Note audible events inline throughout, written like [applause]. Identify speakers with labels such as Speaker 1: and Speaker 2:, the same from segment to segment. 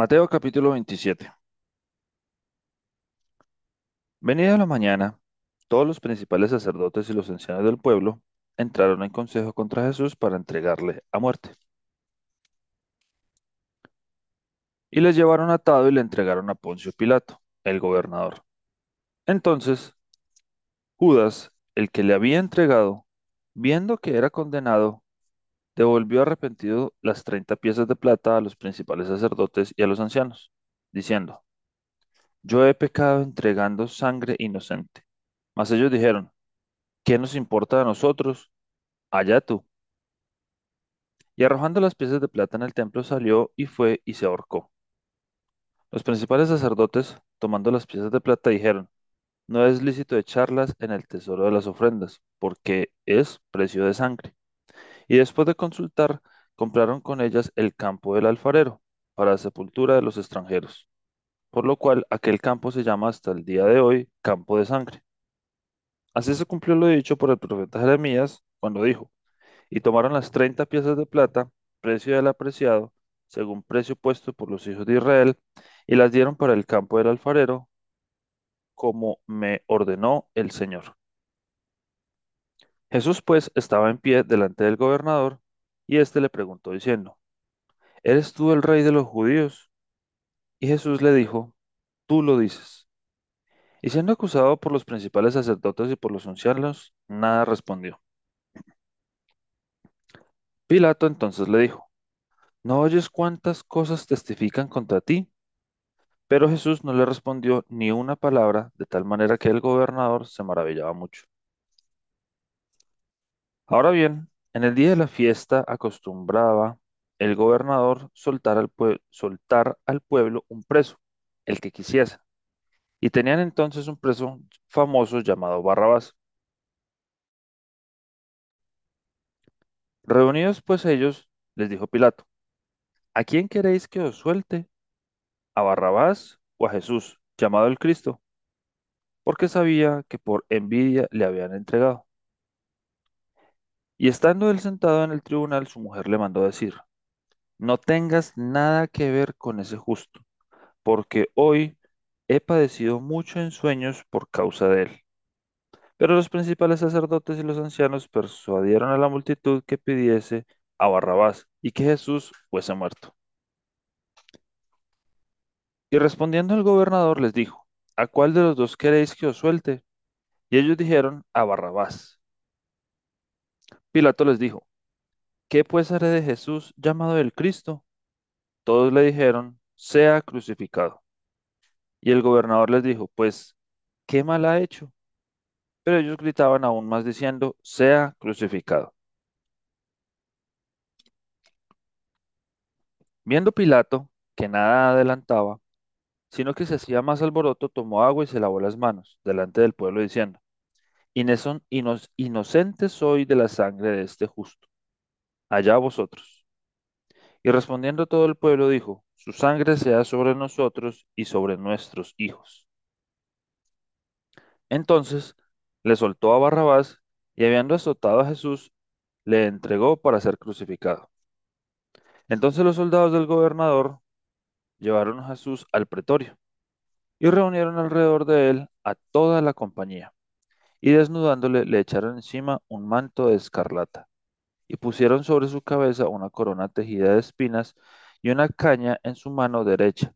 Speaker 1: Mateo capítulo 27. Venida la mañana, todos los principales sacerdotes y los ancianos del pueblo entraron en consejo contra Jesús para entregarle a muerte. Y le llevaron atado y le entregaron a Poncio Pilato, el gobernador. Entonces, Judas, el que le había entregado, viendo que era condenado, devolvió arrepentido las treinta piezas de plata a los principales sacerdotes y a los ancianos, diciendo, Yo he pecado entregando sangre inocente. Mas ellos dijeron, ¿qué nos importa a nosotros? Allá tú. Y arrojando las piezas de plata en el templo salió y fue y se ahorcó. Los principales sacerdotes, tomando las piezas de plata, dijeron, no es lícito echarlas en el tesoro de las ofrendas, porque es precio de sangre. Y después de consultar, compraron con ellas el campo del alfarero, para la sepultura de los extranjeros, por lo cual aquel campo se llama hasta el día de hoy campo de sangre. Así se cumplió lo dicho por el profeta Jeremías, cuando dijo, y tomaron las treinta piezas de plata, precio del apreciado, según precio puesto por los hijos de Israel, y las dieron para el campo del alfarero, como me ordenó el Señor. Jesús pues estaba en pie delante del gobernador, y éste le preguntó diciendo, ¿Eres tú el rey de los judíos? Y Jesús le dijo, Tú lo dices. Y siendo acusado por los principales sacerdotes y por los ancianos, nada respondió. Pilato entonces le dijo, ¿no oyes cuántas cosas testifican contra ti? Pero Jesús no le respondió ni una palabra, de tal manera que el gobernador se maravillaba mucho. Ahora bien, en el día de la fiesta acostumbraba el gobernador soltar al, soltar al pueblo un preso, el que quisiese. Y tenían entonces un preso famoso llamado Barrabás. Reunidos pues ellos, les dijo Pilato, ¿a quién queréis que os suelte? ¿A Barrabás o a Jesús, llamado el Cristo? Porque sabía que por envidia le habían entregado. Y estando él sentado en el tribunal, su mujer le mandó decir, no tengas nada que ver con ese justo, porque hoy he padecido mucho en sueños por causa de él. Pero los principales sacerdotes y los ancianos persuadieron a la multitud que pidiese a Barrabás y que Jesús fuese muerto. Y respondiendo el gobernador les dijo, ¿a cuál de los dos queréis que os suelte? Y ellos dijeron, a Barrabás. Pilato les dijo, ¿qué pues haré de Jesús llamado el Cristo? Todos le dijeron, sea crucificado. Y el gobernador les dijo, pues, ¿qué mal ha hecho? Pero ellos gritaban aún más diciendo, sea crucificado. Viendo Pilato que nada adelantaba, sino que se hacía más alboroto, tomó agua y se lavó las manos delante del pueblo diciendo, "Ineson- inos- inocente soy de la sangre de este justo, allá vosotros. Y respondiendo todo el pueblo dijo, su sangre sea sobre nosotros y sobre nuestros hijos. Entonces le soltó a Barrabás y habiendo azotado a Jesús, le entregó para ser crucificado. Entonces los soldados del gobernador llevaron a Jesús al pretorio y reunieron alrededor de él a toda la compañía, y desnudándole le echaron encima un manto de escarlata, y pusieron sobre su cabeza una corona tejida de espinas y una caña en su mano derecha,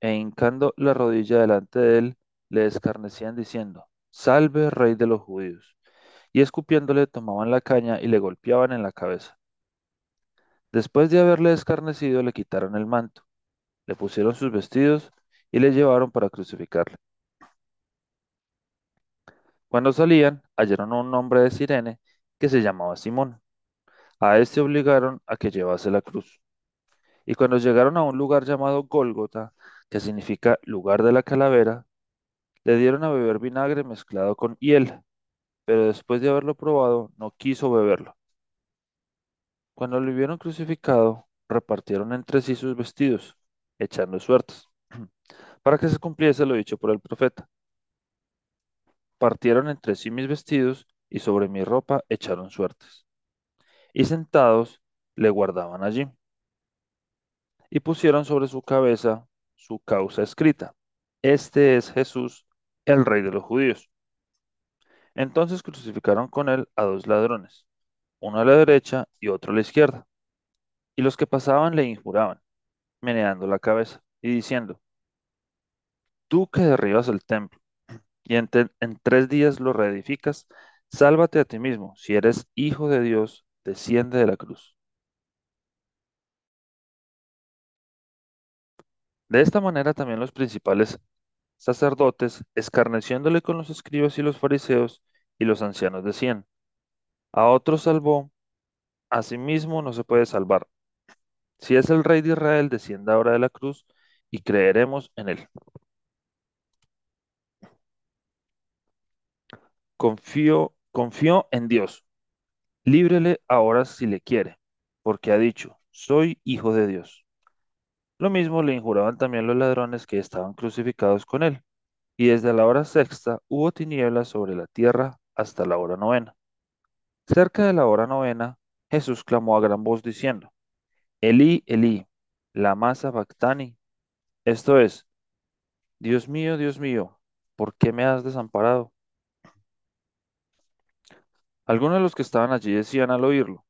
Speaker 1: e hincando la rodilla delante de él, le escarnecían diciendo, Salve, rey de los judíos. Y escupiéndole tomaban la caña y le golpeaban en la cabeza. Después de haberle escarnecido, le quitaron el manto, le pusieron sus vestidos y le llevaron para crucificarle. Cuando salían, hallaron a un hombre de Cirene que se llamaba Simón. A este obligaron a que llevase la cruz. Y cuando llegaron a un lugar llamado Gólgota, que significa lugar de la calavera, le dieron a beber vinagre mezclado con hiel, pero después de haberlo probado, no quiso beberlo. Cuando lo vieron crucificado, repartieron entre sí sus vestidos, echando suertes, [clears throat] para que se cumpliese lo dicho por el profeta. Partieron entre sí mis vestidos y sobre mi ropa echaron suertes. Y sentados le guardaban allí. y pusieron sobre su cabeza su causa escrita. Este es Jesús, el rey de los judíos. Entonces crucificaron con él a dos ladrones, uno a la derecha y otro a la izquierda. Y los que pasaban le injuraban, meneando la cabeza y diciendo, Tú que derribas el templo y en, tres días lo reedificas, sálvate a ti mismo. Si eres hijo de Dios, desciende de la cruz. De esta manera también los principales sacerdotes, escarneciéndole con los escribas y los fariseos y los ancianos, decían, a otro salvó, a sí mismo no se puede salvar. Si es el rey de Israel, descienda ahora de la cruz y creeremos en él. Confío, confío en Dios. Líbrele ahora si le quiere, porque ha dicho, soy hijo de Dios. Lo mismo le injuraban también los ladrones que estaban crucificados con él. Y desde la hora sexta hubo tinieblas sobre la tierra hasta la hora novena. Cerca de la hora novena, Jesús clamó a gran voz diciendo, Elí, Elí, lama sabactani. Esto es, Dios mío, Dios mío, ¿por qué me has desamparado? Algunos de los que estaban allí decían al oírlo,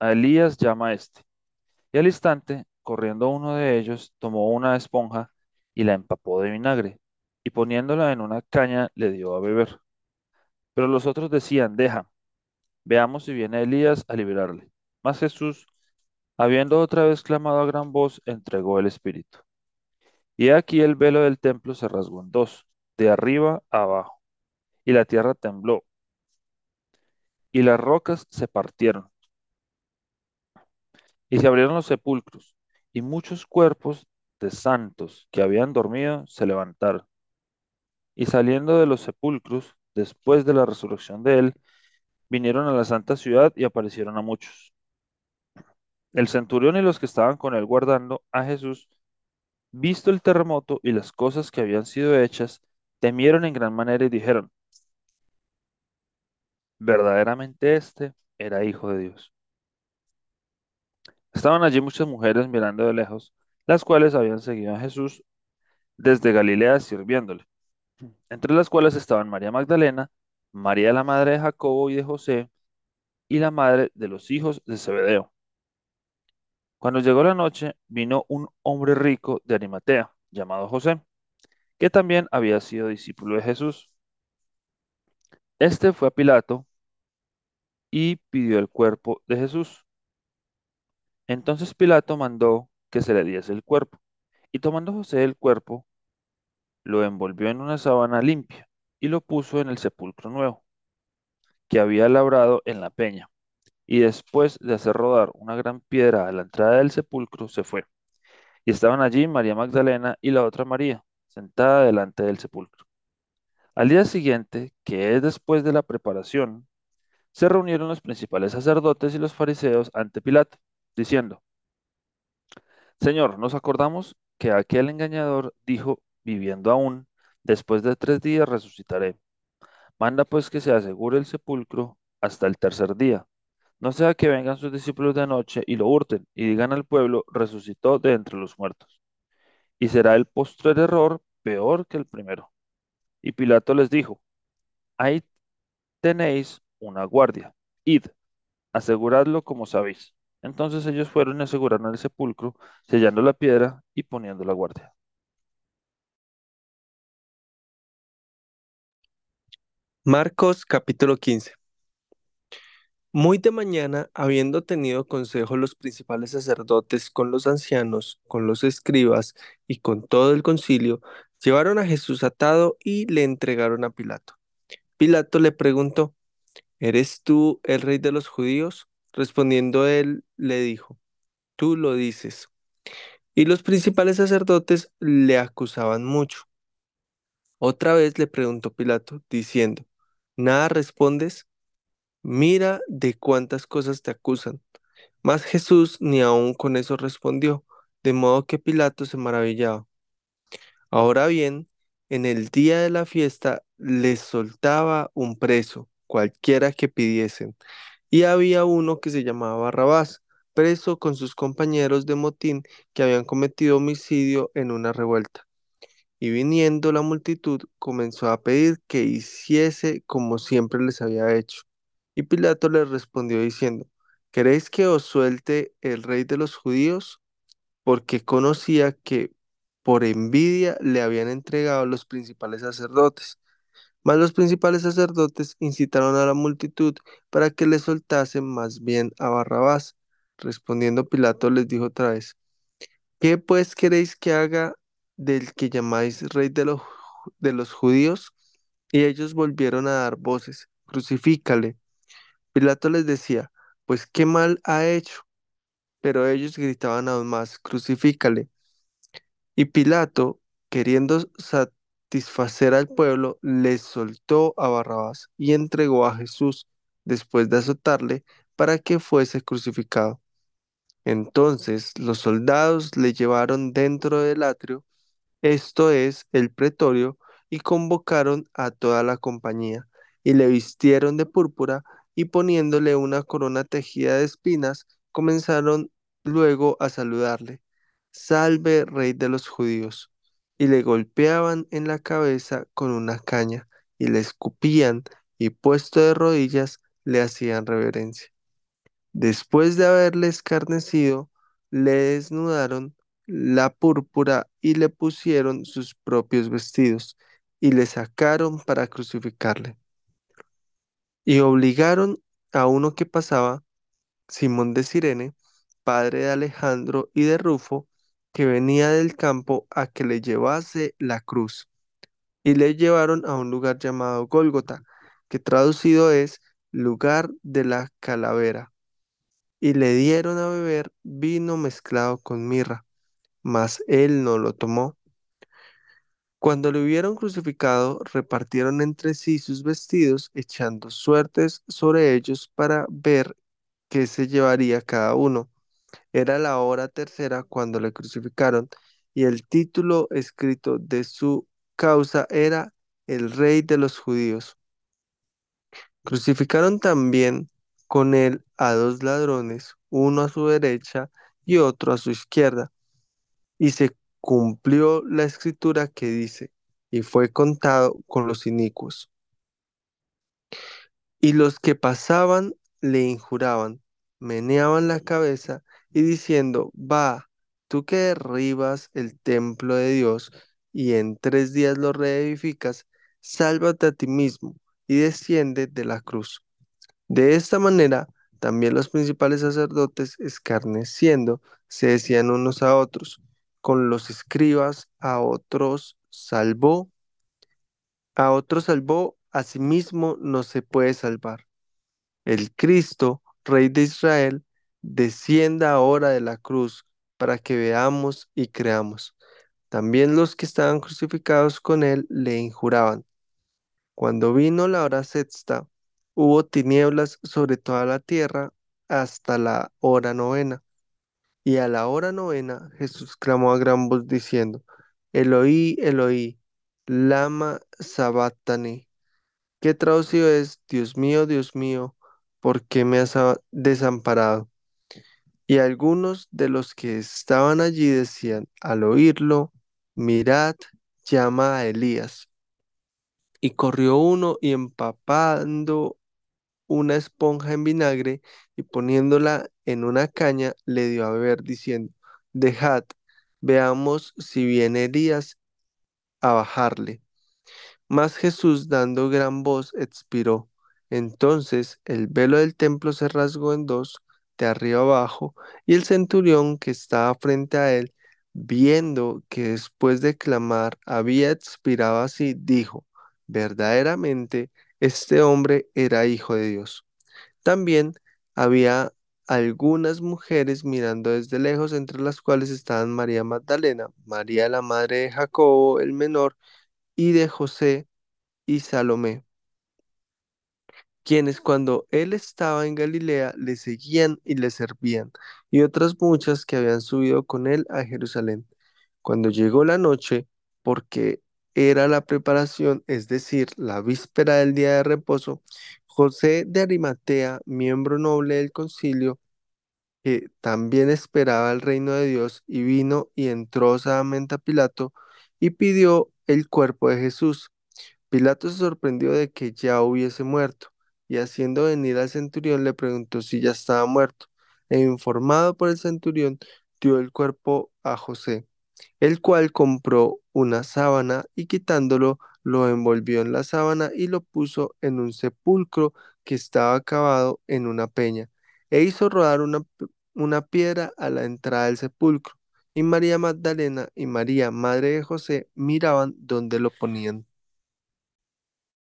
Speaker 1: a Elías llama a este. Y al instante, corriendo uno de ellos, tomó una esponja y la empapó de vinagre, y poniéndola en una caña le dio a beber. Pero los otros decían, deja, veamos si viene Elías a liberarle. Mas Jesús, habiendo otra vez clamado a gran voz, entregó el espíritu. Y aquí el velo del templo se rasgó en dos, de arriba a abajo, y la tierra tembló, y las rocas se partieron, y se abrieron los sepulcros, y muchos cuerpos de santos que habían dormido se levantaron. Y saliendo de los sepulcros, después de la resurrección de él, vinieron a la santa ciudad y aparecieron a muchos. El centurión y los que estaban con él guardando a Jesús, visto el terremoto y las cosas que habían sido hechas, temieron en gran manera y dijeron, verdaderamente este era hijo de Dios. Estaban allí muchas mujeres mirando de lejos, las cuales habían seguido a Jesús desde Galilea sirviéndole, entre las cuales estaban María Magdalena, María la madre de Jacobo y de José, y la madre de los hijos de Zebedeo. Cuando llegó la noche, vino un hombre rico de Arimatea, llamado José, que también había sido discípulo de Jesús. Este fue a Pilato y pidió el cuerpo de Jesús. Entonces Pilato mandó que se le diese el cuerpo, y tomando José el cuerpo, lo envolvió en una sábana limpia y lo puso en el sepulcro nuevo, que había labrado en la peña. Y después de hacer rodar una gran piedra a la entrada del sepulcro, se fue. Y estaban allí María Magdalena y la otra María, sentada delante del sepulcro. Al día siguiente, que es después de la preparación, se reunieron los principales sacerdotes y los fariseos ante Pilato, diciendo, Señor, nos acordamos que aquel engañador dijo, viviendo aún, después de tres días resucitaré. Manda pues que se asegure el sepulcro hasta el tercer día. No sea que vengan sus discípulos de noche y lo hurten y digan al pueblo, resucitó de entre los muertos. Y será el postrer error peor que el primero. Y Pilato les dijo, ahí tenéis una guardia, id, aseguradlo como sabéis. Entonces ellos fueron y aseguraron el sepulcro, sellando la piedra y poniendo la guardia.
Speaker 2: Marcos capítulo 15. Muy de mañana, habiendo tenido consejo los principales sacerdotes con los ancianos, con los escribas y con todo el concilio, llevaron a Jesús atado y le entregaron a Pilato. Pilato le preguntó, ¿Eres tú el rey de los judíos? Respondiendo él, le dijo, Tú lo dices. Y los principales sacerdotes le acusaban mucho. Otra vez le preguntó Pilato, diciendo, ¿Nada respondes? Mira de cuántas cosas te acusan. Mas Jesús ni aun con eso respondió, de modo que Pilato se maravillaba. Ahora bien, en el día de la fiesta les soltaba un preso, cualquiera que pidiesen, y había uno que se llamaba Barrabás, preso con sus compañeros de motín que habían cometido homicidio en una revuelta. Y viniendo la multitud, comenzó a pedir que hiciese como siempre les había hecho. Y Pilato les respondió diciendo, ¿Queréis que os suelte el rey de los judíos? Porque conocía que por envidia le habían entregado los principales sacerdotes. Mas los principales sacerdotes incitaron a la multitud para que le soltasen más bien a Barrabás. Respondiendo Pilato les dijo otra vez, ¿qué pues queréis que haga del que llamáis rey de los, de los judíos? Y ellos volvieron a dar voces, crucifícale. Pilato les decía, pues qué mal ha hecho. Pero ellos gritaban aún más, crucifícale. Y Pilato, queriendo satisfacer al pueblo, les soltó a Barrabás y entregó a Jesús, después de azotarle, para que fuese crucificado. Entonces los soldados le llevaron dentro del atrio, esto es, el pretorio, y convocaron a toda la compañía, y le vistieron de púrpura, y poniéndole una corona tejida de espinas, comenzaron luego a saludarle. Salve, rey de los judíos. Y le golpeaban en la cabeza con una caña, y le escupían, y puesto de rodillas, le hacían reverencia. Después de haberle escarnecido, le desnudaron la púrpura y le pusieron sus propios vestidos, y le sacaron para crucificarle. Y obligaron a uno que pasaba, Simón de Cirene, padre de Alejandro y de Rufo, que venía del campo a que le llevase la cruz. Y le llevaron a un lugar llamado Gólgota, que traducido es lugar de la calavera. Y le dieron a beber vino mezclado con mirra, mas él no lo tomó. Cuando le hubieron crucificado, repartieron entre sí sus vestidos, echando suertes sobre ellos para ver qué se llevaría cada uno. Era la hora tercera cuando le crucificaron, y el título escrito de su causa era El Rey de los Judíos. Crucificaron también con él a dos ladrones, uno a su derecha y otro a su izquierda. Y se cumplió la escritura que dice, y fue contado con los inicuos. Y los que pasaban le injuraban, meneaban la cabeza y diciendo, va, tú que derribas el templo de Dios y en tres días lo reedificas, sálvate a ti mismo y desciende de la cruz. De esta manera, también los principales sacerdotes, escarneciendo, se decían unos a otros, con los escribas a otros salvó, a otros salvó, a sí mismo no se puede salvar. El Cristo, Rey de Israel, descienda ahora de la cruz para que veamos y creamos. También los que estaban crucificados con él le injuraban. Cuando vino la hora sexta, hubo tinieblas sobre toda la tierra hasta la hora novena. Y a la hora novena Jesús clamó a gran voz diciendo, Eloí, Eloí, lama sabachthani, que traducido es, Dios mío, Dios mío, ¿por qué me has desamparado? Y algunos de los que estaban allí decían, al oírlo, mirad, llama a Elías. Y corrió uno y empapando una esponja en vinagre y poniéndola en una caña, le dio a beber, diciendo, Dejad, veamos si viene Elías a bajarle. Mas Jesús, dando gran voz, expiró. Entonces el velo del templo se rasgó en dos, de arriba abajo, y el centurión que estaba frente a él, viendo que después de clamar había expirado así, dijo, verdaderamente este hombre era hijo de Dios. También había algunas mujeres mirando desde lejos, entre las cuales estaban María Magdalena, María la madre de Jacobo el menor, y de José y Salomé, quienes cuando él estaba en Galilea le seguían y le servían, y otras muchas que habían subido con él a Jerusalén. Cuando llegó la noche, porque era la preparación, es decir, la víspera del día de reposo, José de Arimatea, miembro noble del concilio, que también esperaba el reino de Dios, y vino y entró osadamente a Pilato y pidió el cuerpo de Jesús. Pilato se sorprendió de que ya hubiese muerto, y haciendo venir al centurión le preguntó si ya estaba muerto, e informado por el centurión, dio el cuerpo a José, el cual compró una sábana y quitándolo, lo envolvió en la sábana y lo puso en un sepulcro que estaba cavado en una peña, e hizo rodar una, una piedra a la entrada del sepulcro. Y María Magdalena y María, madre de José, miraban dónde lo ponían.